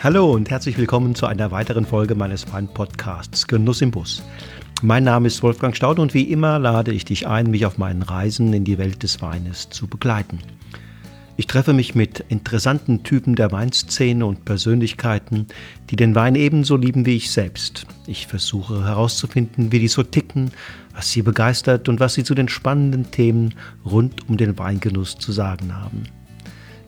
Hallo und herzlich willkommen zu einer weiteren Folge meines Wein-Podcasts Genuss im Bus. Mein Name ist Wolfgang Staud und wie immer lade ich dich ein, mich auf meinen Reisen in die Welt des Weines zu begleiten. Ich treffe mich mit interessanten Typen der Weinszene und Persönlichkeiten, die den Wein ebenso lieben wie ich selbst. Ich versuche herauszufinden, wie die so ticken, was sie begeistert und was sie zu den spannenden Themen rund um den Weingenuss zu sagen haben.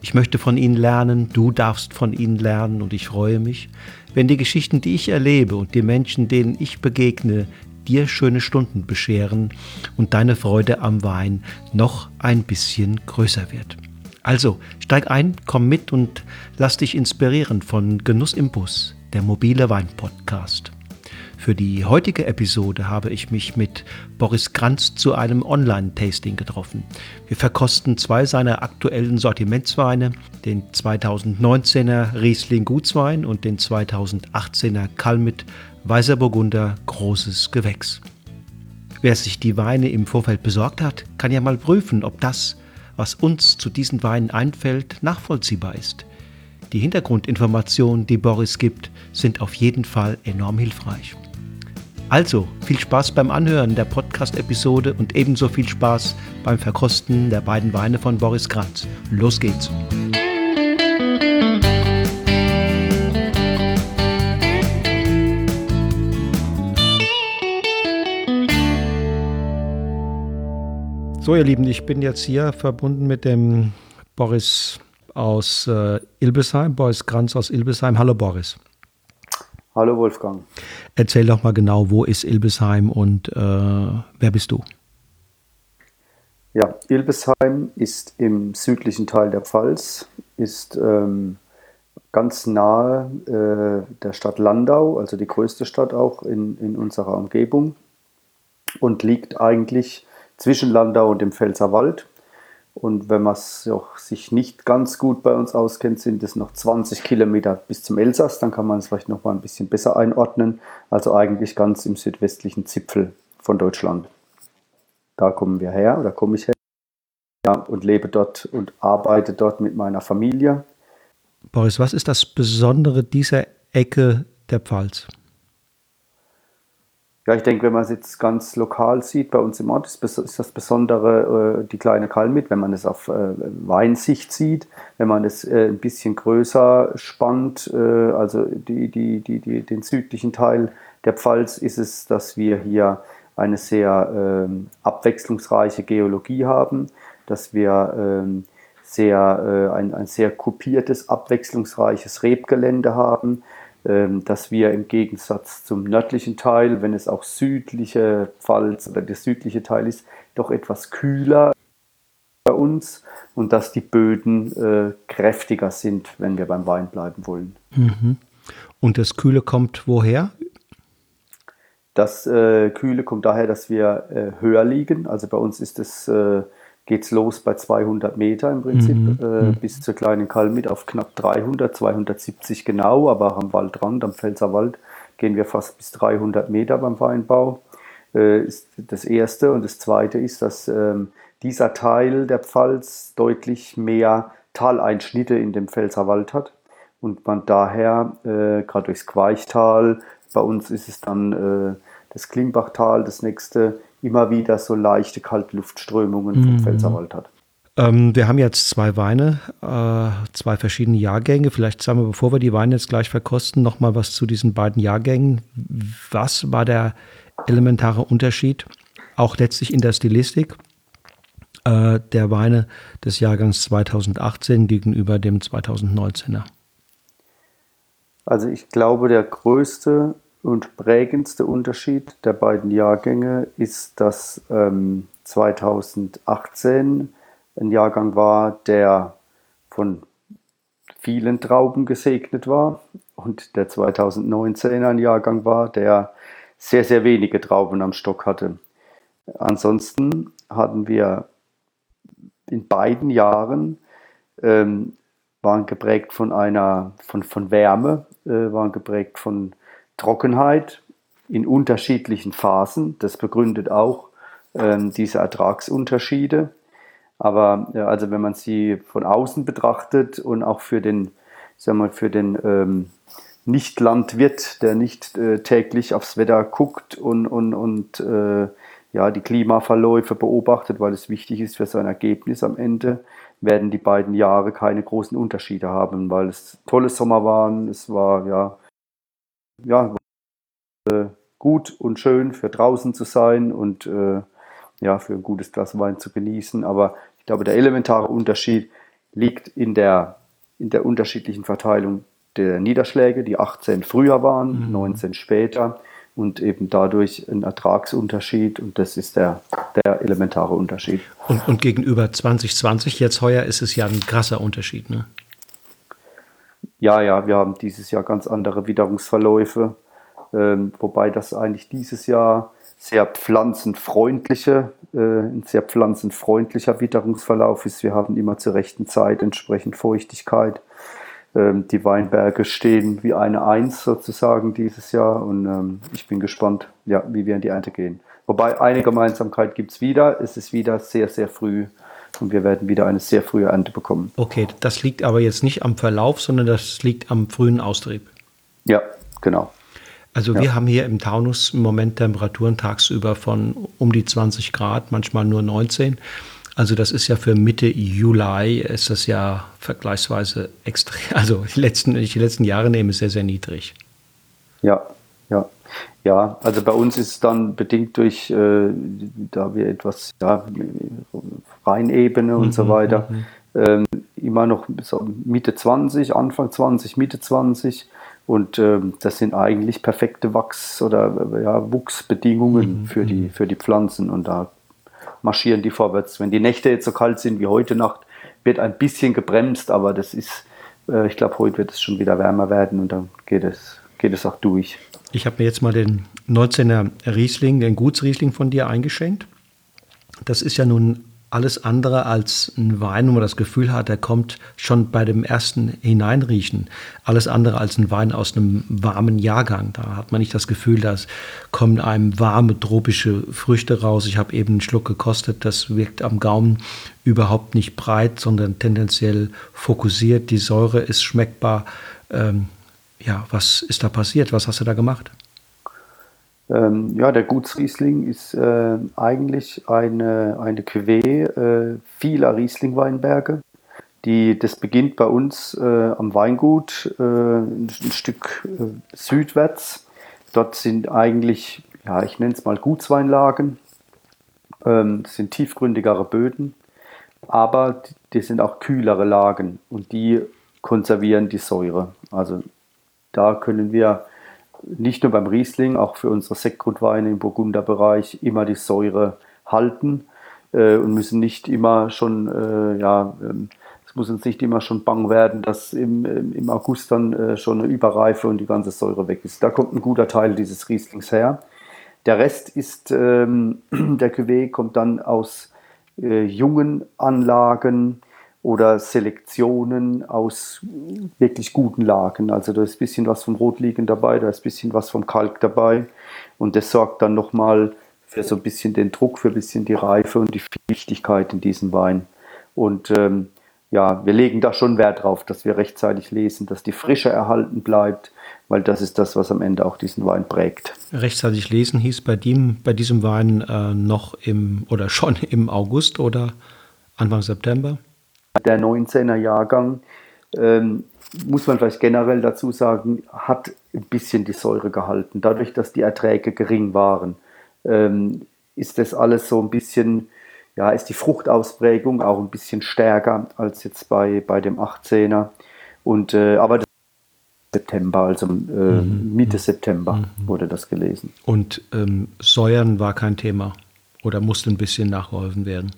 Ich möchte von ihnen lernen, du darfst von ihnen lernen und ich freue mich, wenn die Geschichten, die ich erlebe und die Menschen, denen ich begegne, dir schöne Stunden bescheren und deine Freude am Wein noch ein bisschen größer wird. Also steig ein, komm mit und lass dich inspirieren von Genuss im Bus, der mobile Wein-Podcast. Für die heutige Episode habe ich mich mit Boris Kranz zu einem Online-Tasting getroffen. Wir verkosten zwei seiner aktuellen Sortimentsweine, den 2019er Riesling Gutswein und den 2018er Kalmit Weißer Burgunder Großes Gewächs. Wer sich die Weine im Vorfeld besorgt hat, kann ja mal prüfen, ob das, was uns zu diesen Weinen einfällt, nachvollziehbar ist. Die Hintergrundinformationen, die Boris gibt, sind auf jeden Fall enorm hilfreich. Also viel Spaß beim Anhören der Podcast-Episode und ebenso viel Spaß beim Verkosten der beiden Weine von Boris Kranz. Los geht's! So, ihr Lieben, ich bin jetzt hier verbunden mit dem Boris aus äh, Ilbesheim, Boris Kranz aus Ilbesheim. Hallo Boris. Hallo Wolfgang. Erzähl doch mal genau, wo ist Ilbesheim und äh, wer bist du? Ja, Ilbesheim ist im südlichen Teil der Pfalz, ist ähm, ganz nahe äh, der Stadt Landau, also die größte Stadt auch in, in unserer Umgebung und liegt eigentlich zwischen Landau und dem Pfälzerwald. Und wenn man sich nicht ganz gut bei uns auskennt, sind es noch 20 Kilometer bis zum Elsass. Dann kann man es vielleicht noch mal ein bisschen besser einordnen. Also eigentlich ganz im südwestlichen Zipfel von Deutschland. Da kommen wir her, oder komme ich her. Ja, und lebe dort und arbeite dort mit meiner Familie. Boris, was ist das Besondere dieser Ecke der Pfalz? Ja, ich denke, wenn man es jetzt ganz lokal sieht, bei uns im Ort ist, das Besondere äh, die kleine Kalmit, wenn man es auf äh, Weinsicht sieht, wenn man es äh, ein bisschen größer spannt, äh, also die, die, die, den südlichen Teil der Pfalz, ist es, dass wir hier eine sehr ähm, abwechslungsreiche Geologie haben, dass wir ähm, sehr, äh, ein, ein sehr kopiertes, abwechslungsreiches Rebgelände haben, dass wir im Gegensatz zum nördlichen Teil, wenn es auch südliche Pfalz oder der südliche Teil ist, doch etwas kühler bei uns und dass die Böden äh, kräftiger sind, wenn wir beim Wein bleiben wollen. Mhm. Und das Kühle kommt woher? Das äh, Kühle kommt daher, dass wir äh, höher liegen. Also bei uns ist es äh, geht es los bei 200 Meter im Prinzip mhm. äh, mhm. bis zur kleinen Kalmit auf knapp 300, 270 genau, aber am Waldrand, am Pfälzerwald gehen wir fast bis 300 Meter beim Weinbau. Äh, ist das erste und das zweite ist, dass ähm, dieser Teil der Pfalz deutlich mehr Taleinschnitte in dem Pfälzerwald hat und man daher äh, gerade durchs Queichtal, bei uns ist es dann äh, das Klimbachtal, das nächste, immer wieder so leichte Kaltluftströmungen vom mhm. Pfälzerwald hat. Ähm, wir haben jetzt zwei Weine, äh, zwei verschiedene Jahrgänge. Vielleicht sagen wir, bevor wir die Weine jetzt gleich verkosten, noch mal was zu diesen beiden Jahrgängen. Was war der elementare Unterschied, auch letztlich in der Stilistik äh, der Weine des Jahrgangs 2018 gegenüber dem 2019er? Also ich glaube, der größte und prägendste Unterschied der beiden Jahrgänge ist, dass ähm, 2018 ein Jahrgang war, der von vielen Trauben gesegnet war und der 2019 ein Jahrgang war, der sehr, sehr wenige Trauben am Stock hatte. Ansonsten hatten wir in beiden Jahren ähm, waren geprägt von einer von, von Wärme, äh, waren geprägt von Trockenheit in unterschiedlichen Phasen. Das begründet auch ähm, diese Ertragsunterschiede. Aber ja, also wenn man sie von außen betrachtet und auch für den sag mal, für den ähm, Nicht-Landwirt, der nicht äh, täglich aufs Wetter guckt und, und, und äh, ja, die Klimaverläufe beobachtet, weil es wichtig ist für sein Ergebnis am Ende, werden die beiden Jahre keine großen Unterschiede haben, weil es tolle Sommer waren, es war ja, ja äh, gut und schön für draußen zu sein und äh, ja, für ein gutes Glas Wein zu genießen. Aber ich glaube, der elementare Unterschied liegt in der, in der unterschiedlichen Verteilung der Niederschläge, die 18 früher waren, mhm. 19 später und eben dadurch ein Ertragsunterschied und das ist der, der elementare Unterschied. Und, und gegenüber 2020 jetzt heuer ist es ja ein krasser Unterschied, ne? Ja, ja, wir haben dieses Jahr ganz andere Witterungsverläufe, ähm, wobei das eigentlich dieses Jahr sehr pflanzenfreundliche, äh, ein sehr pflanzenfreundlicher Witterungsverlauf ist. Wir haben immer zur rechten Zeit entsprechend Feuchtigkeit. Ähm, die Weinberge stehen wie eine Eins sozusagen dieses Jahr und ähm, ich bin gespannt, ja, wie wir in die Ernte gehen. Wobei eine Gemeinsamkeit gibt es wieder. Es ist wieder sehr, sehr früh und wir werden wieder eine sehr frühe Ernte bekommen. Okay, das liegt aber jetzt nicht am Verlauf, sondern das liegt am frühen Austrieb. Ja, genau. Also ja. wir haben hier im Taunus im Moment Temperaturen tagsüber von um die 20 Grad, manchmal nur 19. Also das ist ja für Mitte Juli ist das ja vergleichsweise extrem. Also die letzten, die letzten Jahre nehme, ist sehr, sehr niedrig. Ja, ja. Ja, also bei uns ist es dann bedingt durch, äh, da wir etwas, ja, Rheinebene und mhm, so weiter, mhm. ähm, immer noch so Mitte 20, Anfang 20, Mitte 20. Und ähm, das sind eigentlich perfekte Wachs- oder ja, Wuchsbedingungen mhm, für, die, mhm. für die Pflanzen. Und da marschieren die vorwärts. Wenn die Nächte jetzt so kalt sind wie heute Nacht, wird ein bisschen gebremst, aber das ist, äh, ich glaube, heute wird es schon wieder wärmer werden und dann geht es, geht es auch durch. Ich habe mir jetzt mal den 19er Riesling, den Gutsriesling von dir eingeschenkt. Das ist ja nun alles andere als ein Wein, wo man das Gefühl hat, er kommt schon bei dem ersten Hineinriechen. Alles andere als ein Wein aus einem warmen Jahrgang. Da hat man nicht das Gefühl, da kommen einem warme tropische Früchte raus. Ich habe eben einen Schluck gekostet. Das wirkt am Gaumen überhaupt nicht breit, sondern tendenziell fokussiert. Die Säure ist schmeckbar. Ähm, ja, was ist da passiert? Was hast du da gemacht? Ähm, ja, der Gutsriesling ist äh, eigentlich eine, eine Cuvée äh, vieler Riesling-Weinberge. Die, das beginnt bei uns äh, am Weingut, äh, ein, ein, Stück äh, südwärts. Dort sind eigentlich, ja, ich nenne es mal Gutsweinlagen. Ähm, das sind tiefgründigere Böden, aber die, die sind auch kühlere Lagen und die konservieren die Säure. Also da können wir nicht nur beim Riesling, auch für unsere Sektgrundweine im Burgunderbereich immer die Säure halten äh, und müssen nicht immer schon, äh, ja, ähm, es muss uns nicht immer schon bang werden, dass im, im August dann äh, schon eine Überreife und die ganze Säure weg ist. Da kommt ein guter Teil dieses Rieslings her. Der Rest ist, ähm, der Cuvée kommt dann aus äh, jungen Anlagen, oder Selektionen aus wirklich guten Lagen. Also da ist ein bisschen was vom Rotliegen dabei, da ist ein bisschen was vom Kalk dabei und das sorgt dann nochmal für so ein bisschen den Druck, für ein bisschen die Reife und die Wichtigkeit in diesem Wein. Und ähm, ja, wir legen da schon Wert drauf, dass wir rechtzeitig lesen, dass die Frische erhalten bleibt, weil das ist das, was am Ende auch diesen Wein prägt. Rechtzeitig lesen hieß bei, dem, bei diesem Wein äh, noch im oder schon im August oder Anfang September? Der 19er Jahrgang, ähm, muss man vielleicht generell dazu sagen, hat ein bisschen die Säure gehalten. Dadurch, dass die Erträge gering waren, ähm, ist das alles so ein bisschen, ja, ist die Fruchtausprägung auch ein bisschen stärker als jetzt bei, bei dem 18er. Und, äh, aber das September, also äh, mhm. Mitte. September mhm. wurde das gelesen. Und ähm, Säuern war kein Thema oder musste ein bisschen nachgeholfen werden?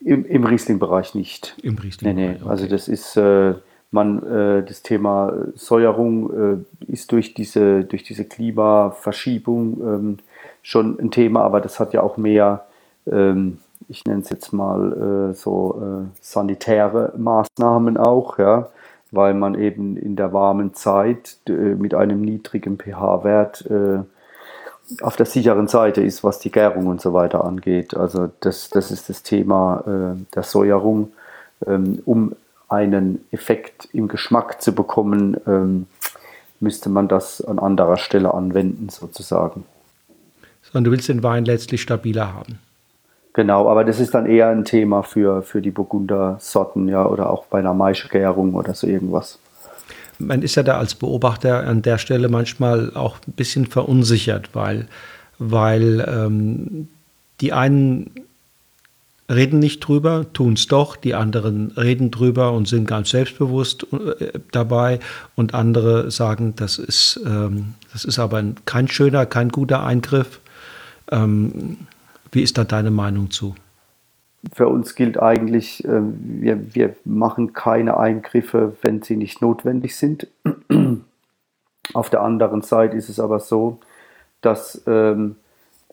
Im, im Riesling-Bereich nicht. Im Riesling. Nee, nee. Okay. Also das ist äh, man äh, das Thema Säuerung äh, ist durch diese durch diese Klimaverschiebung ähm, schon ein Thema, aber das hat ja auch mehr ähm, ich nenne es jetzt mal äh, so äh, sanitäre Maßnahmen auch, ja, weil man eben in der warmen Zeit äh, mit einem niedrigen pH-Wert auf der sicheren Seite ist, was die Gärung und so weiter angeht. Also das, das ist das Thema äh, der Säuerung, ähm, um einen Effekt im Geschmack zu bekommen, ähm, müsste man das an anderer Stelle anwenden, sozusagen. Sondern du willst den Wein letztlich stabiler haben. Genau, aber das ist dann eher ein Thema für, für die Burgunder-Sorten, ja, oder auch bei einer Maischegärung oder so irgendwas. Man ist ja da als Beobachter an der Stelle manchmal auch ein bisschen verunsichert, weil, weil ähm, die einen reden nicht drüber, tun es doch, die anderen reden drüber und sind ganz selbstbewusst äh, dabei und andere sagen, das ist, ähm, das ist aber kein schöner, kein guter Eingriff. Ähm, wie ist da deine Meinung zu? Für uns gilt eigentlich, äh, wir, wir machen keine Eingriffe, wenn sie nicht notwendig sind. Auf der anderen Seite ist es aber so, dass ähm,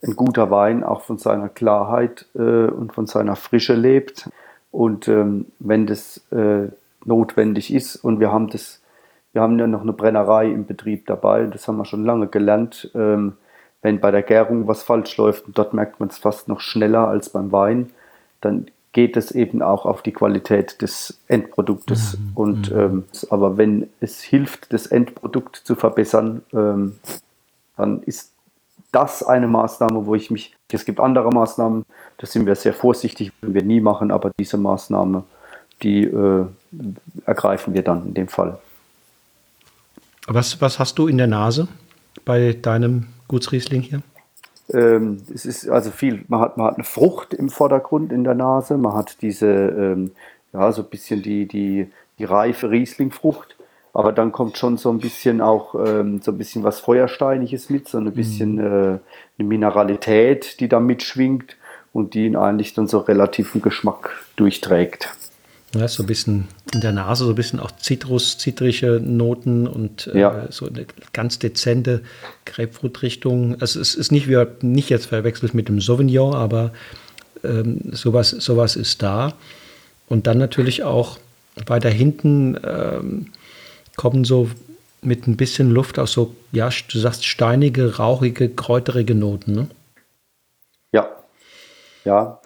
ein guter Wein auch von seiner Klarheit äh, und von seiner Frische lebt. Und ähm, wenn das äh, notwendig ist und wir haben das, wir haben ja noch eine Brennerei im Betrieb dabei, das haben wir schon lange gelernt, ähm, wenn bei der Gärung was falsch läuft, und dort merkt man es fast noch schneller als beim Wein, dann geht es eben auch auf die Qualität des Endproduktes. Mhm. Und mhm. ähm, aber wenn es hilft, das Endprodukt zu verbessern, ähm, dann ist das eine Maßnahme, wo ich mich. Es gibt andere Maßnahmen, da sind wir sehr vorsichtig, würden wir nie machen, aber diese Maßnahme, die äh, ergreifen wir dann in dem Fall. Was, was hast du in der Nase bei deinem Gutsriesling hier? Ähm, es ist also viel, man hat, man hat eine Frucht im Vordergrund in der Nase, man hat diese, ähm, ja, so ein bisschen die, die, die reife Rieslingfrucht, aber dann kommt schon so ein bisschen auch ähm, so ein bisschen was Feuersteiniges mit, so ein bisschen mhm. äh, eine Mineralität, die da mitschwingt und die ihn eigentlich dann so relativen Geschmack durchträgt. Ja, so ein bisschen in der Nase, so ein bisschen auch Zitrus, zitrische Noten und äh, ja. so eine ganz dezente Grapefruit-Richtung. Also es ist nicht, wie, nicht jetzt verwechselt mit dem Sauvignon, aber ähm, sowas, sowas ist da. Und dann natürlich auch weiter hinten ähm, kommen so mit ein bisschen Luft auch so, ja, du sagst steinige, rauchige, kräuterige Noten, ne? Ja, ja,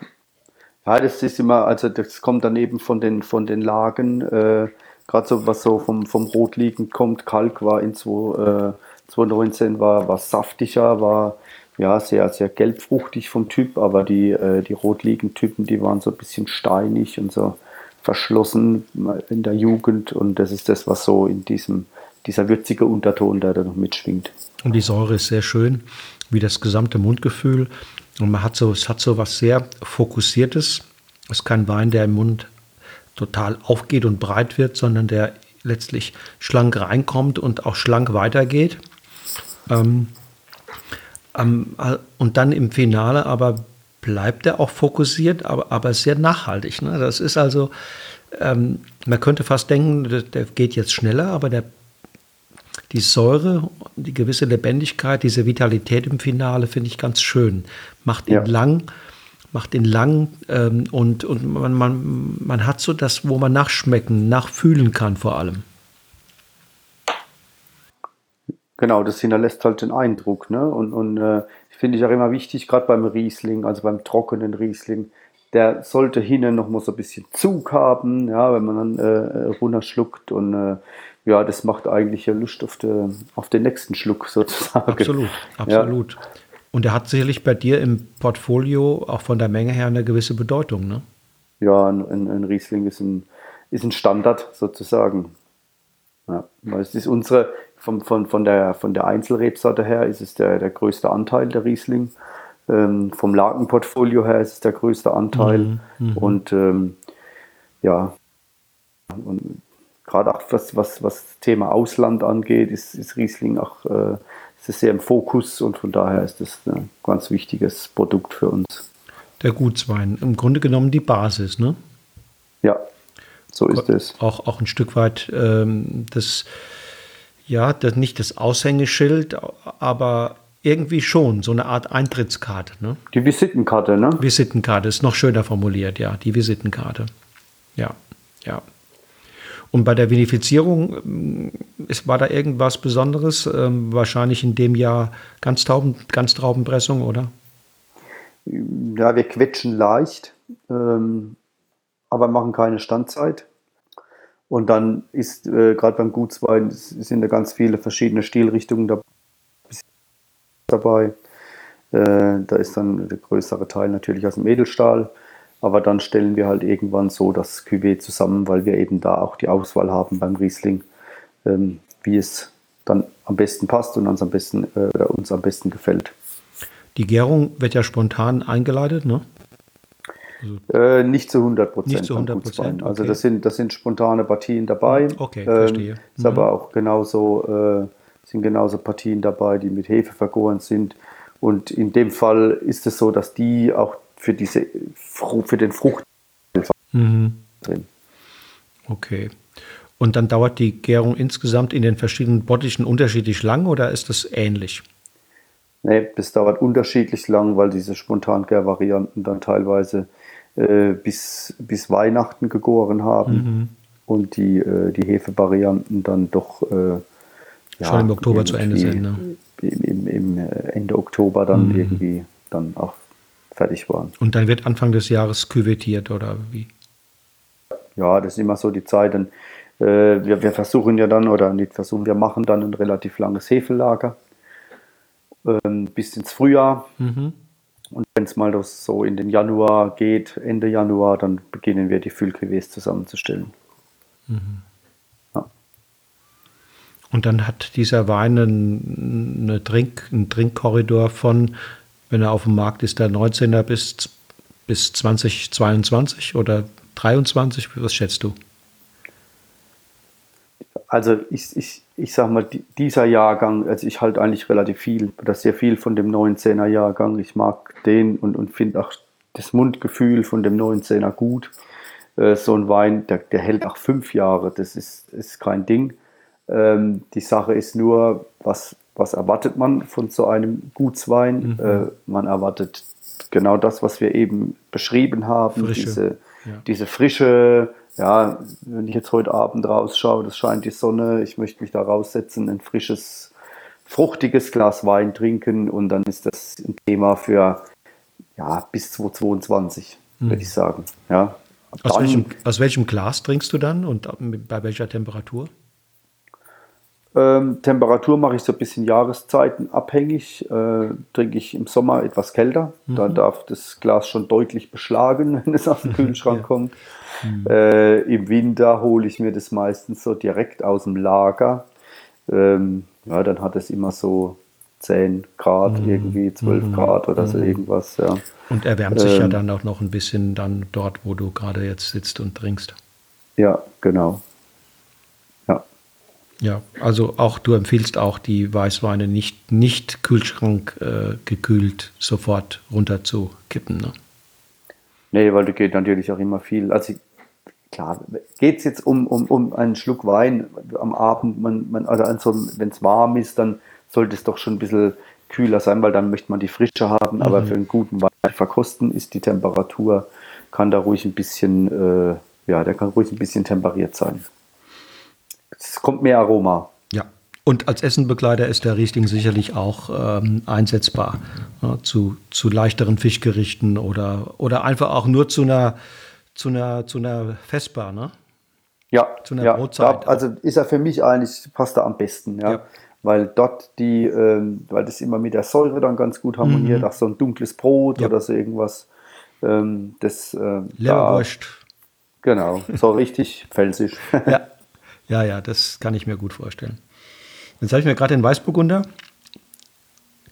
ja, das ist immer, also das kommt dann eben von den, von den Lagen, äh, gerade so was so vom, vom Rotliegend kommt. Kalk war in 2, äh, 2019 war, war saftiger, war ja sehr, sehr gelbfruchtig vom Typ, aber die, äh, die Rotliegend-Typen, die waren so ein bisschen steinig und so verschlossen in der Jugend und das ist das, was so in diesem, dieser würzige Unterton, da noch mitschwingt. Und die Säure ist sehr schön, wie das gesamte Mundgefühl. Und man hat so, es hat so was sehr Fokussiertes. Es ist kein Wein, der im Mund total aufgeht und breit wird, sondern der letztlich schlank reinkommt und auch schlank weitergeht. Ähm, ähm, und dann im Finale aber bleibt er auch fokussiert, aber, aber sehr nachhaltig. Ne? Das ist also, ähm, man könnte fast denken, der, der geht jetzt schneller, aber der die Säure, die gewisse Lebendigkeit, diese Vitalität im Finale finde ich ganz schön. Macht ihn ja. lang, macht ihn lang ähm, und, und man, man, man hat so das, wo man nachschmecken, nachfühlen kann vor allem. Genau, das hinterlässt halt den Eindruck. Ne? Und, und äh, finde ich auch immer wichtig, gerade beim Riesling, also beim trockenen Riesling, der sollte hinten noch mal so ein bisschen Zug haben, ja, wenn man dann äh, runterschluckt und äh, ja, das macht eigentlich ja Lust auf, de, auf den nächsten Schluck sozusagen. Absolut, absolut. Ja. Und er hat sicherlich bei dir im Portfolio auch von der Menge her eine gewisse Bedeutung, ne? Ja, ein, ein Riesling ist ein, ist ein Standard sozusagen. Ja, weil es ist unsere, von, von, von, der, von der Einzelrebsorte her ist es der, der größte Anteil der Riesling. Ähm, vom Lagenportfolio her ist es der größte Anteil. Mhm, mhm. und ähm, ja, und gerade auch was, was, was das Thema Ausland angeht, ist, ist Riesling auch äh, ist sehr im Fokus und von daher ist das ein ganz wichtiges Produkt für uns. Der Gutswein, im Grunde genommen die Basis, ne? Ja, so ist es. Auch, auch ein Stück weit ähm, das, ja, das, nicht das Aushängeschild, aber irgendwie schon so eine Art Eintrittskarte. Ne? Die Visitenkarte, ne? Visitenkarte ist noch schöner formuliert, ja, die Visitenkarte. Ja, ja. Und bei der Vinifizierung ähm, war da irgendwas Besonderes? Ähm, wahrscheinlich in dem Jahr Ganztrauben, Ganztraubenpressung, oder? Ja, wir quetschen leicht, ähm, aber machen keine Standzeit. Und dann ist äh, gerade beim Gutswein sind da ganz viele verschiedene Stilrichtungen dabei. Äh, da ist dann der größere Teil natürlich aus dem Edelstahl. Aber dann stellen wir halt irgendwann so das Cuvée zusammen, weil wir eben da auch die Auswahl haben beim Riesling, ähm, wie es dann am besten passt und uns am besten, äh, uns am besten gefällt. Die Gärung wird ja spontan eingeleitet, ne? Also äh, nicht zu 100 Prozent. Nicht zu 100 Prozent. Also das sind, das sind spontane Partien dabei. Okay, ähm, verstehe. Ist mhm. aber auch genauso, äh, sind genauso Partien dabei, die mit Hefe vergoren sind. Und in dem Fall ist es so, dass die auch für, diese, für den Frucht mhm. drin. Okay. Und dann dauert die Gärung insgesamt in den verschiedenen Bottichen unterschiedlich lang oder ist das ähnlich? Nee, das dauert unterschiedlich lang, weil diese Spontangärvarianten dann teilweise äh, bis, bis Weihnachten gegoren haben mhm. und die, äh, die Hefevarianten dann doch äh, schon im Oktober zu Ende sind. Ne? Im, im, im, äh, Ende Oktober dann mhm. irgendwie dann auch fertig waren. Und dann wird Anfang des Jahres küvettiert oder wie? Ja, das ist immer so die Zeit. Dann, äh, wir, wir, versuchen ja dann, oder nicht versuchen, wir machen dann ein relativ langes Hefellager ähm, bis ins Frühjahr. Mhm. Und wenn es mal so in den Januar geht, Ende Januar, dann beginnen wir die Füllkuvées zusammenzustellen. Mhm. Und dann hat dieser Wein einen, eine Trink, einen Trinkkorridor von wenn er auf dem Markt ist, der 19er bis, bis 2022 oder 23? Was schätzt du? Also ich, ich, ich sag mal, dieser Jahrgang, also ich halte eigentlich relativ viel, oder sehr viel von dem 19er Jahrgang. Ich mag den und, und finde auch das Mundgefühl von dem 19er gut. Äh, so ein Wein, der, der hält auch fünf Jahre, das ist, ist kein Ding. Ähm, die Sache ist nur, was, was erwartet man von so einem Gutswein? Mhm. Äh, man erwartet genau das, was wir eben beschrieben haben, Frische. diese, ja. diese frische, ja, wenn ich jetzt heute Abend rausschaue, das scheint die Sonne, ich möchte mich da raussetzen, ein frisches, fruchtiges Glas Wein trinken und dann ist das ein Thema für ja, bis 2022, mhm. würde ich sagen. Ja. Aus, welchem, aus welchem Glas trinkst du dann und bei welcher Temperatur? Ähm, Temperatur mache ich so ein bisschen Jahreszeiten abhängig. Äh, trinke ich im Sommer etwas kälter. Mhm. Da darf das Glas schon deutlich beschlagen, wenn es aus dem Kühlschrank ja. kommt. Mhm. Äh, Im Winter hole ich mir das meistens so direkt aus dem Lager. Ähm, ja, dann hat es immer so 10 Grad, mhm. irgendwie 12 mhm. Grad oder so mhm. irgendwas. Ja. Und erwärmt sich ähm, ja dann auch noch ein bisschen dann dort, wo du gerade jetzt sitzt und trinkst. Ja, genau. Ja, also auch du empfiehlst auch die Weißweine nicht, nicht Kühlschrank äh, gekühlt sofort runter zu kippen. Ne? Nee, weil da geht natürlich auch immer viel. Also klar, geht es jetzt um, um, um einen Schluck Wein am Abend, man, man, also wenn es warm ist, dann sollte es doch schon ein bisschen kühler sein, weil dann möchte man die Frische haben. Mhm. Aber für einen guten Wein verkosten ist die Temperatur, kann da ruhig ein bisschen, äh, ja, der kann ruhig ein bisschen temperiert sein. Es kommt mehr Aroma. Ja. Und als Essenbegleiter ist der Riesling sicherlich auch ähm, einsetzbar ja, zu, zu leichteren Fischgerichten oder, oder einfach auch nur zu einer, zu einer, zu einer Festbar, ne? Ja, zu einer ja, Brotzeit. Da, also ist er für mich eigentlich, passt er am besten, ja. ja. Weil dort die, ähm, weil das immer mit der Säure dann ganz gut harmoniert, mhm. auch so ein dunkles Brot ja. oder so irgendwas. Ähm, das, äh, Leberwurst. Genau, so richtig felsisch. Ja. Ja, ja, das kann ich mir gut vorstellen. Jetzt habe ich mir gerade den Weißburgunder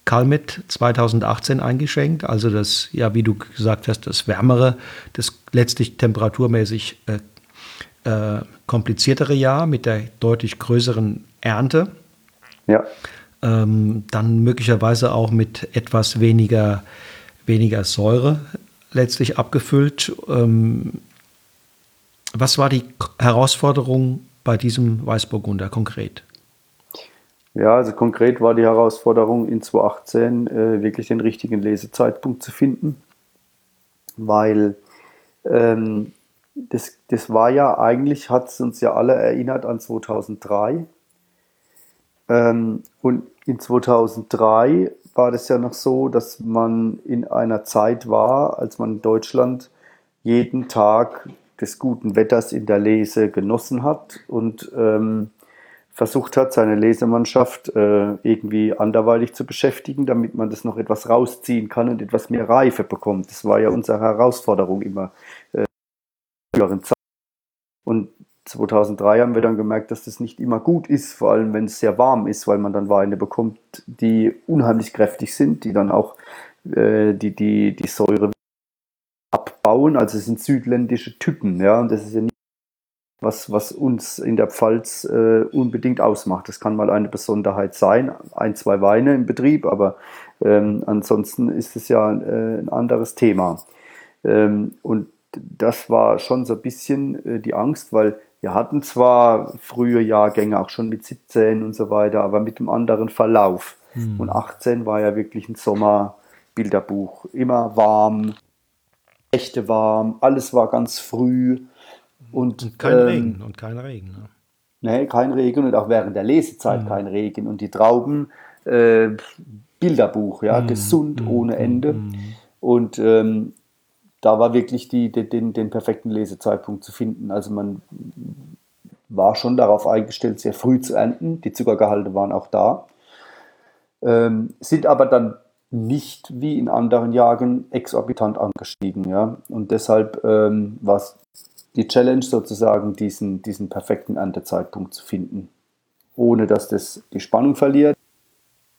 Kalmit 2018 eingeschenkt, also das, ja, wie du gesagt hast, das wärmere, das letztlich temperaturmäßig äh, äh, kompliziertere Jahr mit der deutlich größeren Ernte. Ja. Ähm, dann möglicherweise auch mit etwas weniger, weniger Säure letztlich abgefüllt. Ähm, was war die Herausforderung bei diesem Weißburgunder konkret? Ja, also konkret war die Herausforderung in 2018 äh, wirklich den richtigen Lesezeitpunkt zu finden, weil ähm, das, das war ja eigentlich, hat es uns ja alle erinnert an 2003. Ähm, und in 2003 war das ja noch so, dass man in einer Zeit war, als man in Deutschland jeden Tag des guten Wetters in der Lese genossen hat und ähm, versucht hat, seine Lesemannschaft äh, irgendwie anderweitig zu beschäftigen, damit man das noch etwas rausziehen kann und etwas mehr Reife bekommt. Das war ja unsere Herausforderung immer. Äh, und 2003 haben wir dann gemerkt, dass das nicht immer gut ist, vor allem wenn es sehr warm ist, weil man dann Weine bekommt, die unheimlich kräftig sind, die dann auch äh, die, die, die Säure abbauen. Also es sind südländische Typen, ja, und das ist ja nicht was, was uns in der Pfalz äh, unbedingt ausmacht. Das kann mal eine Besonderheit sein, ein, zwei Weine im Betrieb, aber ähm, ansonsten ist es ja äh, ein anderes Thema. Ähm, und das war schon so ein bisschen äh, die Angst, weil wir hatten zwar frühe Jahrgänge auch schon mit 17 und so weiter, aber mit einem anderen Verlauf. Mhm. Und 18 war ja wirklich ein Sommerbilderbuch. Immer warm, echte warm, alles war ganz früh. Und, und kein ähm, Regen und kein Regen. Ne? Nee, kein Regen und auch während der Lesezeit mhm. kein Regen. Und die Trauben, äh, Bilderbuch, ja, mhm. gesund mhm. ohne Ende. Mhm. Und ähm, da war wirklich die, die, den, den perfekten Lesezeitpunkt zu finden. Also man war schon darauf eingestellt, sehr früh zu ernten. Die Zuckergehalte waren auch da. Ähm, sind aber dann nicht wie in anderen Jahren exorbitant angestiegen. Ja? Und deshalb ähm, war es die Challenge sozusagen, diesen, diesen perfekten Erntezeitpunkt zu finden, ohne dass das die Spannung verliert,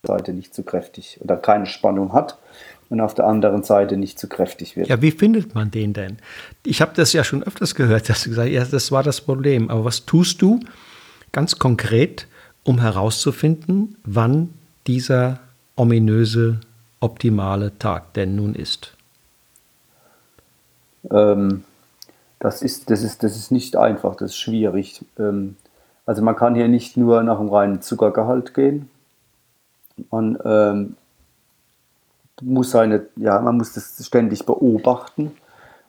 Seite nicht zu kräftig oder keine Spannung hat und auf der anderen Seite nicht zu kräftig wird. Ja, wie findet man den denn? Ich habe das ja schon öfters gehört, dass du gesagt hast, ja, das war das Problem. Aber was tust du ganz konkret, um herauszufinden, wann dieser ominöse, optimale Tag denn nun ist? Ähm, das ist, das ist, das ist nicht einfach, das ist schwierig. Ähm, also man kann hier nicht nur nach dem reinen Zuckergehalt gehen. Man ähm, muss seine, ja, man muss das ständig beobachten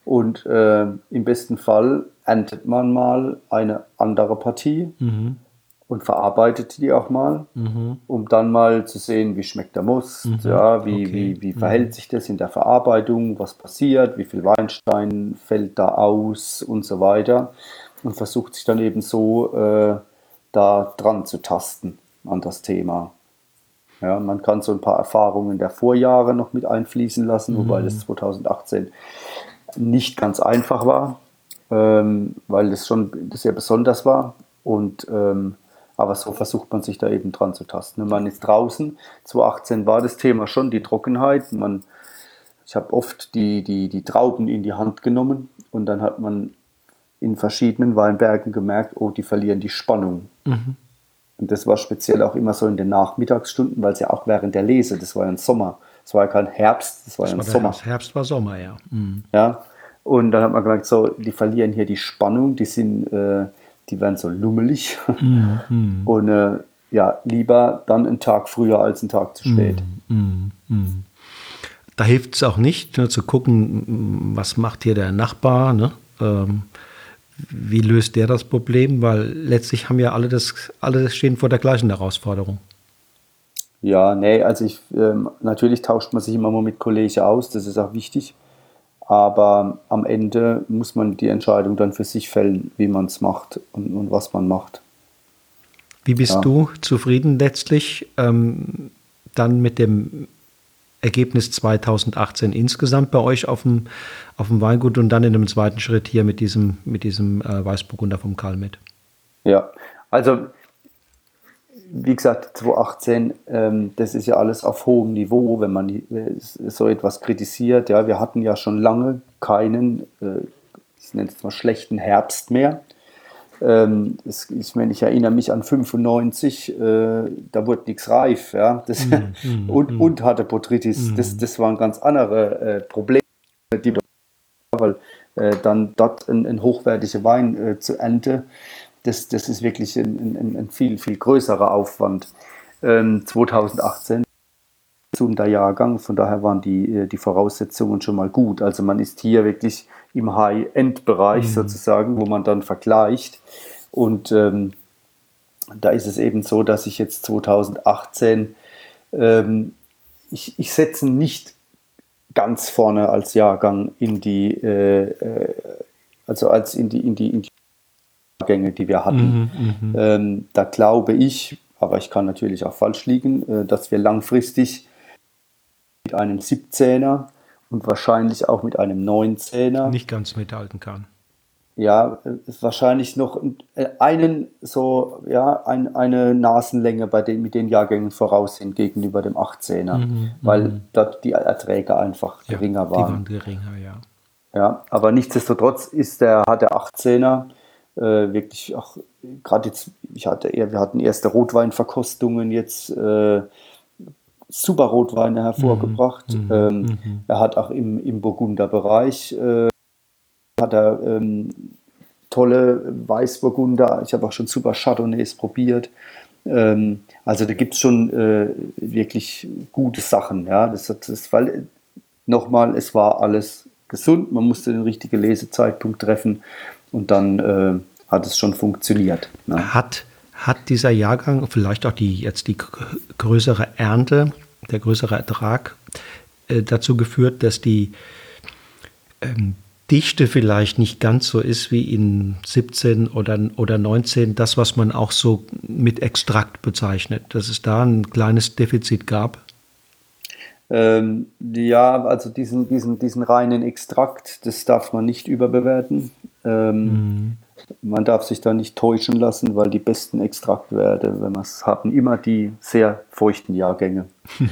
und äh, im besten Fall erntet man mal eine andere Partie. Mhm und verarbeitet die auch mal, mhm. um dann mal zu sehen, wie schmeckt der Most, mhm. ja, wie, okay. wie, wie mhm. verhält mhm. sich das in der Verarbeitung, was passiert, wie viel Weinstein fällt da aus und so weiter und versucht sich dann eben so äh, da dran zu tasten an das Thema. Ja, man kann so ein paar Erfahrungen der Vorjahre noch mit einfließen lassen, wobei das 2018 mhm. nicht ganz einfach war, ähm, weil das schon sehr besonders war und ähm, aber so versucht man sich da eben dran zu tasten. man ist draußen. 2018 war das Thema schon die Trockenheit. Man, ich habe oft die, die, die Trauben in die Hand genommen und dann hat man in verschiedenen Weinbergen gemerkt, oh, die verlieren die Spannung. Mhm. Und das war speziell auch immer so in den Nachmittagsstunden, weil es ja auch während der Lese, das war ja ein Sommer, es war ja kein Herbst, das war das ja ein war Sommer. Herbst, Herbst war Sommer, ja. Mhm. Ja, und dann hat man gemerkt, so, die verlieren hier die Spannung, die sind, äh, die werden so lummelig. Mm, Und äh, ja, lieber dann einen Tag früher als einen Tag zu spät. Mm, mm, da hilft es auch nicht, nur zu gucken, was macht hier der Nachbar, ne? Ähm, wie löst der das Problem? Weil letztlich haben ja alle das, alle stehen vor der gleichen Herausforderung. Ja, nee, also ich, ähm, natürlich tauscht man sich immer mal mit Kollegen aus, das ist auch wichtig. Aber am Ende muss man die Entscheidung dann für sich fällen, wie man es macht und, und, was man macht. Wie bist ja. du zufrieden letztlich ähm, dann mit dem Ergebnis 2018 insgesamt bei euch auf dem, auf dem Weingut und dann in einem zweiten Schritt hier mit diesem, mit diesem äh, Weißburgunder vom Karl mit? Ja, also wie gesagt, 2018, ähm, das ist ja alles auf hohem Niveau, wenn man äh, so etwas kritisiert. Ja, wir hatten ja schon lange keinen, äh, ich nenne es mal schlechten Herbst mehr. Ähm, das, ich, meine, ich erinnere mich an 95, äh, da wurde nichts reif, ja, das, mm, mm, und, mm. und hatte Botrytis. Das, das waren ganz andere äh, Probleme, die, weil äh, dann dort ein, ein hochwertiger Wein äh, zu ernten das, das ist wirklich ein, ein, ein viel, viel größerer Aufwand. Ähm, 2018 gesunder Jahrgang, von daher waren die, äh, die Voraussetzungen schon mal gut. Also man ist hier wirklich im High-End-Bereich mhm. sozusagen, wo man dann vergleicht. Und ähm, da ist es eben so, dass ich jetzt 2018, ähm, ich, ich setze nicht ganz vorne als Jahrgang in die, äh, äh, also also als in die, in die, in die Gänge, die wir hatten. Mhm, mhm, ähm, da glaube ich, aber ich kann natürlich auch falsch liegen, äh, dass wir langfristig mit einem 17er und wahrscheinlich auch mit einem 19er nicht ganz mithalten kann. Ja, ist wahrscheinlich noch äh, einen so, ja, ein, eine Nasenlänge bei den, mit den Jahrgängen voraus sind gegenüber dem 18er, mhm, weil mhm. dort die Erträge einfach geringer ja, waren. Die waren geringer, ja. Ja, aber nichtsdestotrotz ist der, hat der 18er äh, wirklich auch, gerade jetzt, ich hatte eher, wir hatten erste Rotweinverkostungen jetzt, äh, super Rotweine hervorgebracht. Mhm, ähm, mhm. Er hat auch im, im Burgunder Bereich äh, hat er ähm, tolle Weißburgunder. Ich habe auch schon super Chardonnays probiert. Ähm, also da gibt es schon äh, wirklich gute Sachen. Ja, das, das, weil nochmal, es war alles gesund. Man musste den richtigen Lesezeitpunkt treffen und dann äh, hat es schon funktioniert. Ne? Hat hat dieser Jahrgang, vielleicht auch die, jetzt die größere Ernte, der größere Ertrag, äh, dazu geführt, dass die ähm, Dichte vielleicht nicht ganz so ist wie in 17 oder, oder 19, das, was man auch so mit Extrakt bezeichnet, dass es da ein kleines Defizit gab? Ähm, ja, also diesen, diesen, diesen reinen Extrakt, das darf man nicht überbewerten. Ähm, mhm. Man darf sich da nicht täuschen lassen, weil die besten Extraktwerte, wenn wir es haben, immer die sehr feuchten Jahrgänge.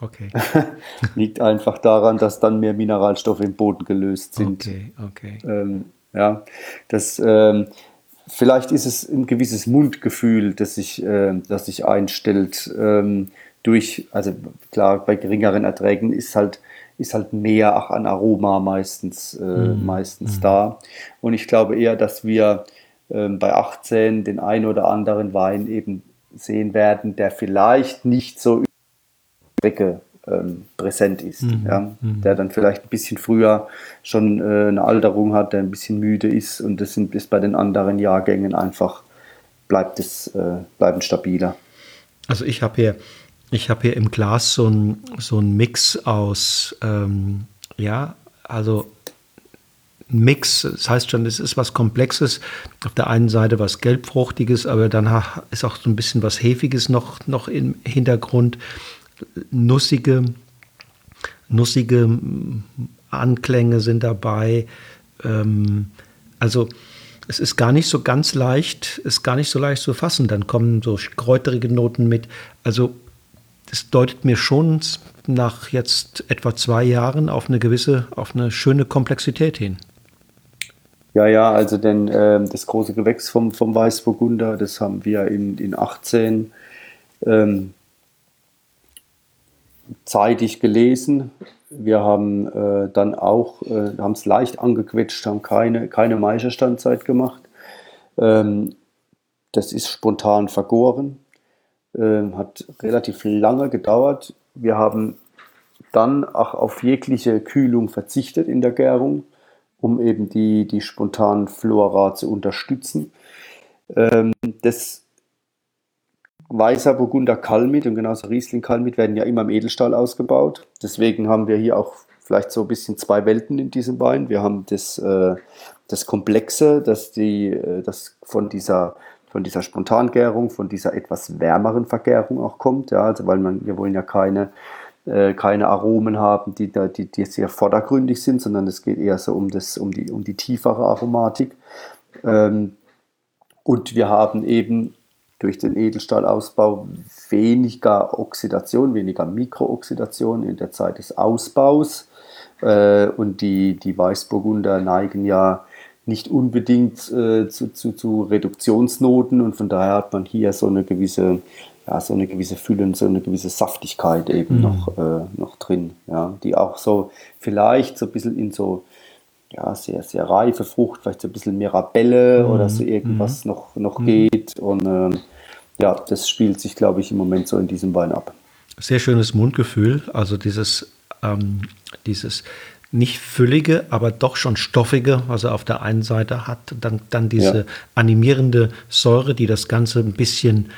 okay. Liegt einfach daran, dass dann mehr Mineralstoffe im Boden gelöst sind. Okay, okay. Ähm, ja, das, ähm, vielleicht ist es ein gewisses Mundgefühl, das sich, äh, das sich einstellt ähm, durch, also klar, bei geringeren Erträgen ist halt ist halt mehr auch an Aroma meistens, äh, mhm. meistens mhm. da. Und ich glaube eher, dass wir äh, bei 18 den ein oder anderen Wein eben sehen werden, der vielleicht nicht so Strecke ähm, präsent ist. Mhm. Ja? Mhm. Der dann vielleicht ein bisschen früher schon äh, eine Alterung hat, der ein bisschen müde ist und das sind ist bei den anderen Jahrgängen einfach bleibt es äh, bleiben stabiler. Also ich habe hier ich habe hier im Glas so ein, so ein Mix aus, ähm, ja, also Mix, das heißt schon, es ist was Komplexes. Auf der einen Seite was Gelbfruchtiges, aber dann ist auch so ein bisschen was Hefiges noch, noch im Hintergrund. Nussige, nussige Anklänge sind dabei. Ähm, also es ist gar nicht so ganz leicht, ist gar nicht so leicht zu fassen. Dann kommen so kräuterige Noten mit. Also das deutet mir schon nach jetzt etwa zwei Jahren auf eine gewisse, auf eine schöne Komplexität hin. Ja, ja, also denn äh, das große Gewächs vom, vom Weißburgunder, das haben wir in, in 18 ähm, zeitig gelesen. Wir haben äh, dann auch, äh, haben es leicht angequetscht, haben keine, keine Maischestandzeit gemacht. Ähm, das ist spontan vergoren. Ähm, hat relativ lange gedauert. Wir haben dann auch auf jegliche Kühlung verzichtet in der Gärung, um eben die, die spontanen Flora zu unterstützen. Ähm, das Weißer Burgunder Kalmit und genauso Riesling Kalmit werden ja immer im Edelstahl ausgebaut. Deswegen haben wir hier auch vielleicht so ein bisschen zwei Welten in diesem Wein. Wir haben das, äh, das Komplexe, das, die, äh, das von dieser von dieser Spontangärung, von dieser etwas wärmeren Vergärung auch kommt. Ja, also weil man, wir wollen ja keine, äh, keine Aromen haben, die, die, die sehr vordergründig sind, sondern es geht eher so um, das, um, die, um die tiefere Aromatik. Ähm, und wir haben eben durch den Edelstahlausbau weniger Oxidation, weniger Mikrooxidation in der Zeit des Ausbaus. Äh, und die, die Weißburgunder neigen ja nicht unbedingt äh, zu, zu, zu Reduktionsnoten und von daher hat man hier so eine gewisse, ja, so eine gewisse Fülle und so eine gewisse Saftigkeit eben mhm. noch, äh, noch drin, ja, die auch so vielleicht so ein bisschen in so ja, sehr, sehr reife Frucht, vielleicht so ein bisschen Mirabelle mhm. oder so irgendwas mhm. noch, noch mhm. geht und ähm, ja, das spielt sich, glaube ich, im Moment so in diesem Wein ab. Sehr schönes Mundgefühl, also dieses, ähm, dieses nicht füllige, aber doch schon stoffige, was er auf der einen Seite hat, dann, dann diese ja. animierende Säure, die das Ganze ein bisschen,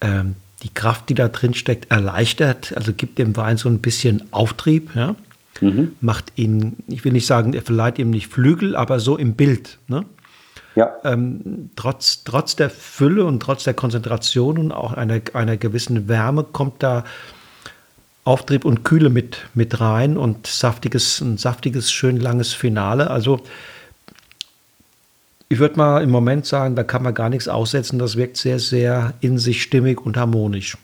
ähm, die Kraft, die da drin steckt, erleichtert, also gibt dem Wein so ein bisschen Auftrieb, ja. mhm. macht ihn, ich will nicht sagen, er verleiht ihm nicht Flügel, aber so im Bild. Ne? Ja. Ähm, trotz, trotz der Fülle und trotz der Konzentration und auch einer, einer gewissen Wärme kommt da Auftrieb und Kühle mit, mit rein und saftiges, ein saftiges, schön langes Finale. Also ich würde mal im Moment sagen, da kann man gar nichts aussetzen. Das wirkt sehr, sehr in sich stimmig und harmonisch.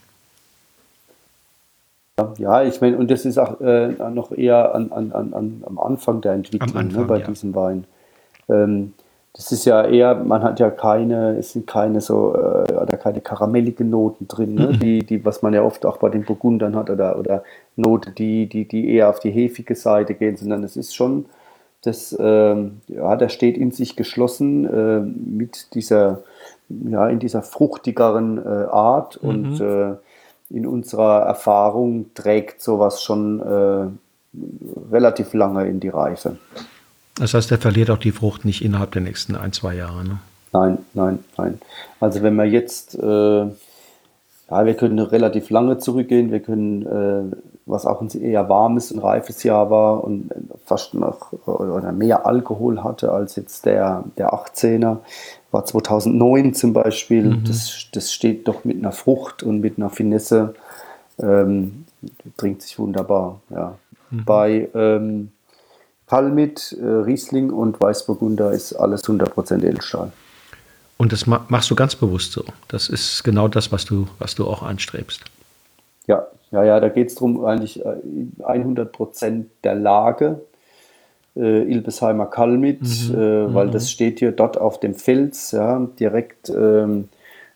Ja, ich meine, und das ist auch äh, noch eher an, an, an, am Anfang der Entwicklung ne, Anfang, ne, bei ja. diesem Wein. Ähm, das ist ja eher, man hat ja keine, es sind keine so, äh, oder keine karamelligen Noten drin, ne? Mhm. die, die, was man ja oft auch bei den Burgundern hat, oder, oder Note, die, die, die eher auf die hefige Seite gehen, sondern es ist schon, das, ähm, ja, der steht in sich geschlossen äh, mit dieser, ja, in dieser fruchtigeren äh, Art mhm. und äh, in unserer Erfahrung trägt sowas schon äh, relativ lange in die Reife. Das heißt, er verliert auch die Frucht nicht innerhalb der nächsten ein, zwei Jahre. Ne? Nein, nein, nein. Also wenn wir jetzt, äh, ja, wir können relativ lange zurückgehen, wir können, äh, was auch ein eher warmes und reifes Jahr war und fast noch oder mehr Alkohol hatte als jetzt der, der 18er, war 2009 zum Beispiel. Mhm. Das, das steht doch mit einer Frucht und mit einer Finesse, ähm, trinkt sich wunderbar. Ja. Mhm. Bei ähm, Kalmit, äh, Riesling und Weißburgunder ist alles 100% Edelstahl. Und das machst du ganz bewusst so. Das ist genau das, was du, was du auch anstrebst. Ja, ja, ja, da geht es darum, eigentlich 100% äh, der Lage, äh, Ilbesheimer Kalmit, mhm. äh, weil mhm. das steht hier dort auf dem Fels, ja, direkt ähm,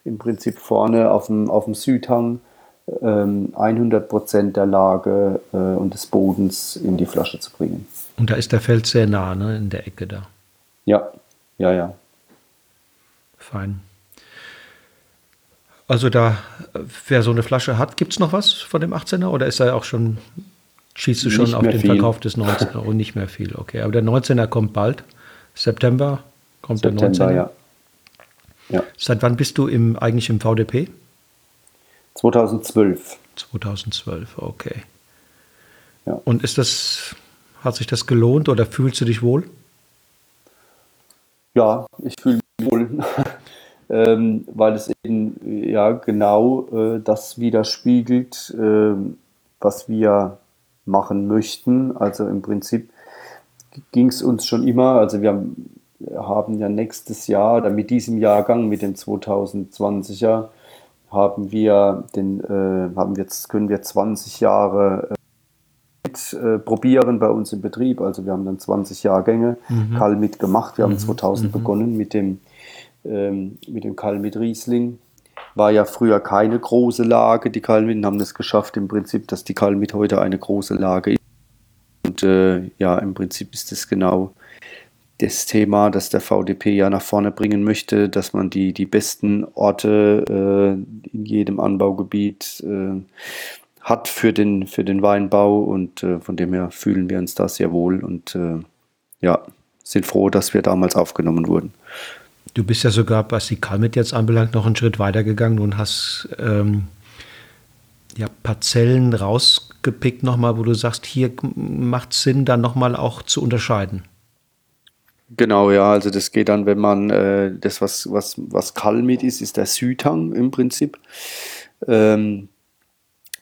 im Prinzip vorne auf dem, auf dem Südhang, ähm, 100% der Lage äh, und des Bodens in die Flasche zu bringen. Und da ist der Feld sehr nah, ne, in der Ecke da. Ja, ja, ja. Fein. Also da, wer so eine Flasche hat, gibt es noch was von dem 18er oder ist er auch schon, schießt du schon nicht auf den viel. Verkauf des 19er und nicht mehr viel? Okay, aber der 19er kommt bald. September kommt September, der 19er. Ja. ja. Seit wann bist du im, eigentlich im VDP? 2012. 2012, okay. Ja. Und ist das hat sich das gelohnt oder fühlst du dich wohl? Ja, ich fühle mich wohl, ähm, weil es eben ja genau äh, das widerspiegelt, äh, was wir machen möchten. Also im Prinzip ging es uns schon immer, also wir haben ja nächstes Jahr oder mit diesem Jahrgang, mit dem 2020er, haben wir den, äh, haben jetzt können wir 20 Jahre mit äh, probieren bei uns im Betrieb. Also wir haben dann 20 Jahrgänge mhm. Kalmit gemacht. Wir haben mhm. 2000 mhm. begonnen mit dem, ähm, mit dem Kalmit Riesling. War ja früher keine große Lage. Die Kalmiten haben es geschafft im Prinzip, dass die Kalmit heute eine große Lage ist. Und äh, ja, im Prinzip ist es genau das Thema, das der VDP ja nach vorne bringen möchte, dass man die, die besten Orte äh, in jedem Anbaugebiet äh, hat für den, für den Weinbau und äh, von dem her fühlen wir uns da sehr wohl und äh, ja, sind froh, dass wir damals aufgenommen wurden. Du bist ja sogar, was die Kalmit jetzt anbelangt, noch einen Schritt weiter gegangen und hast ähm, ja, Parzellen rausgepickt nochmal, wo du sagst, hier macht es Sinn, dann nochmal auch zu unterscheiden. Genau, ja, also das geht dann, wenn man äh, das, was, was, was Kalmit ist, ist der Südhang im Prinzip. Ähm,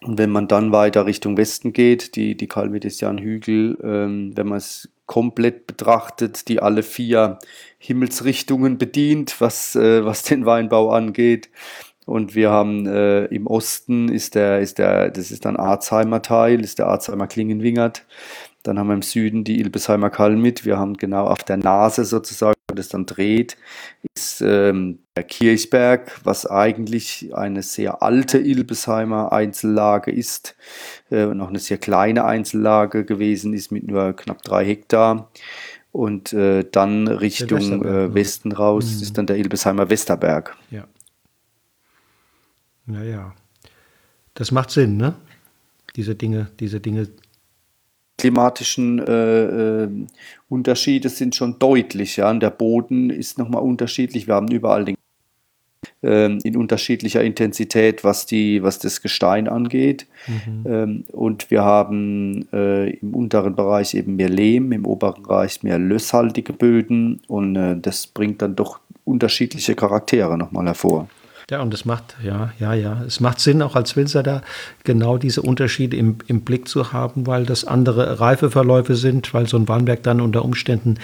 und wenn man dann weiter Richtung Westen geht, die, die Hügel, ähm, wenn man es komplett betrachtet, die alle vier Himmelsrichtungen bedient, was, äh, was den Weinbau angeht. Und wir haben äh, im Osten ist der, ist der, das ist dann Arzheimer Teil, ist der Arzheimer Klingenwingert. Dann haben wir im Süden die Ilbesheimer Kalmit. Wir haben genau auf der Nase sozusagen, das dann dreht, ist ähm, Kirchberg, was eigentlich eine sehr alte Ilbesheimer Einzellage ist, äh, noch eine sehr kleine Einzellage gewesen ist mit nur knapp drei Hektar. Und äh, dann Richtung äh, Westen raus mhm. ist dann der Ilbesheimer Westerberg. Ja. Naja. Das macht Sinn, ne? Diese Dinge, diese Dinge klimatischen äh, äh, Unterschiede sind schon deutlich. Ja? Und der Boden ist nochmal unterschiedlich. Wir haben überall den ähm, in unterschiedlicher Intensität, was, die, was das Gestein angeht. Mhm. Ähm, und wir haben äh, im unteren Bereich eben mehr Lehm, im oberen Bereich mehr lösshaltige Böden und äh, das bringt dann doch unterschiedliche Charaktere nochmal hervor. Ja, und es macht, ja, ja, ja, es macht Sinn, auch als Winzer da genau diese Unterschiede im, im Blick zu haben, weil das andere Reifeverläufe sind, weil so ein Weinberg dann unter Umständen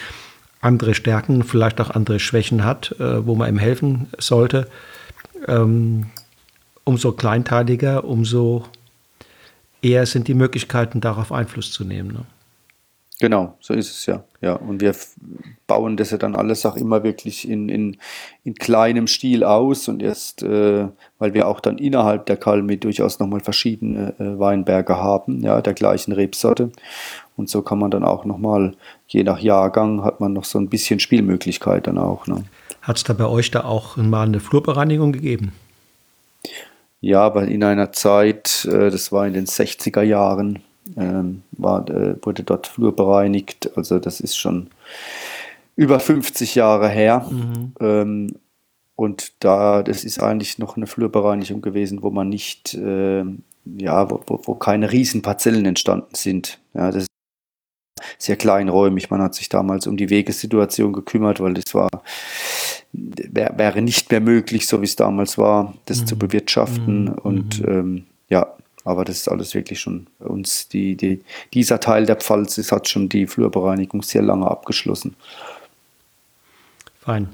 andere Stärken, vielleicht auch andere Schwächen hat, äh, wo man ihm helfen sollte. Ähm, umso kleinteiliger, umso eher sind die Möglichkeiten, darauf Einfluss zu nehmen. Ne? Genau, so ist es ja. Ja, und wir bauen das ja dann alles auch immer wirklich in, in, in kleinem Stil aus und erst, äh, weil wir auch dann innerhalb der Kalmi durchaus nochmal verschiedene äh, Weinberge haben, ja, der gleichen Rebsorte. Und so kann man dann auch nochmal, je nach Jahrgang, hat man noch so ein bisschen Spielmöglichkeit dann auch. Ne? Hat es da bei euch da auch mal eine Flurbereinigung gegeben? Ja, aber in einer Zeit, äh, das war in den 60er Jahren, ähm, war, äh, wurde dort Flur bereinigt. Also das ist schon über 50 Jahre her. Mhm. Ähm, und da, das ist eigentlich noch eine Flurbereinigung gewesen, wo man nicht, äh, ja, wo, wo, keine Riesenparzellen entstanden sind. Ja, das sehr kleinräumig. Man hat sich damals um die Wegesituation gekümmert, weil das war, wär, wäre nicht mehr möglich, so wie es damals war, das mhm. zu bewirtschaften. Mhm. Und mhm. ähm, ja, aber das ist alles wirklich schon uns. Die, die, dieser Teil der Pfalz ist, hat schon die Flurbereinigung sehr lange abgeschlossen. Fein.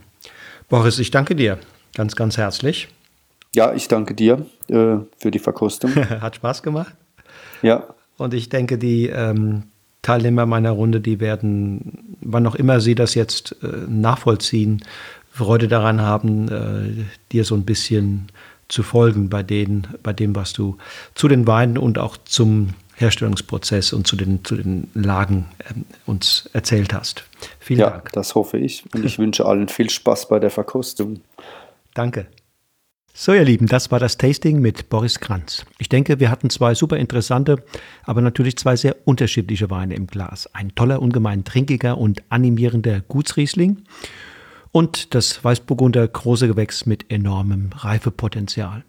Boris, ich danke dir ganz, ganz herzlich. Ja, ich danke dir äh, für die Verkostung. hat Spaß gemacht. Ja. Und ich denke, die ähm, Teilnehmer meiner Runde, die werden, wann auch immer sie das jetzt äh, nachvollziehen, Freude daran haben, äh, dir so ein bisschen zu folgen bei, denen, bei dem, was du zu den Weinen und auch zum Herstellungsprozess und zu den, zu den Lagen ähm, uns erzählt hast. Vielen ja, Dank. Das hoffe ich. Und ich wünsche allen viel Spaß bei der Verkostung. Danke. So, ihr Lieben, das war das Tasting mit Boris Kranz. Ich denke, wir hatten zwei super interessante, aber natürlich zwei sehr unterschiedliche Weine im Glas. Ein toller, ungemein trinkiger und animierender Gutsriesling und das Weißburgunder große Gewächs mit enormem Reifepotenzial.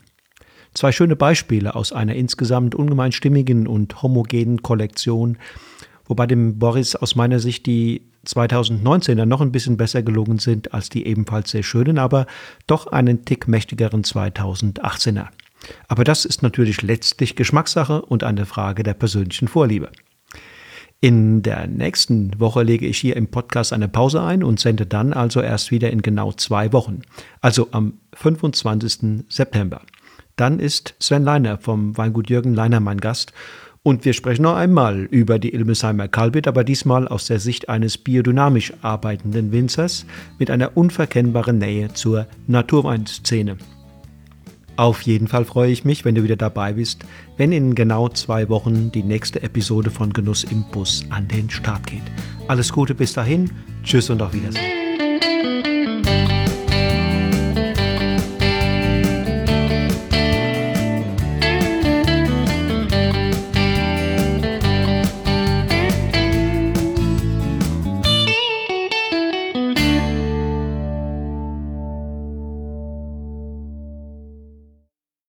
Zwei schöne Beispiele aus einer insgesamt ungemein stimmigen und homogenen Kollektion, wobei dem Boris aus meiner Sicht die 2019er noch ein bisschen besser gelungen sind als die ebenfalls sehr schönen, aber doch einen Tick mächtigeren 2018er. Aber das ist natürlich letztlich Geschmackssache und eine Frage der persönlichen Vorliebe. In der nächsten Woche lege ich hier im Podcast eine Pause ein und sende dann also erst wieder in genau zwei Wochen, also am 25. September. Dann ist Sven Leiner vom Weingut Jürgen Leiner mein Gast und wir sprechen noch einmal über die Ilmesheimer Kalbit, aber diesmal aus der Sicht eines biodynamisch arbeitenden Winzers mit einer unverkennbaren Nähe zur Naturweinszene. Auf jeden Fall freue ich mich, wenn du wieder dabei bist, wenn in genau zwei Wochen die nächste Episode von Genuss im Bus an den Start geht. Alles Gute bis dahin, tschüss und auf Wiedersehen.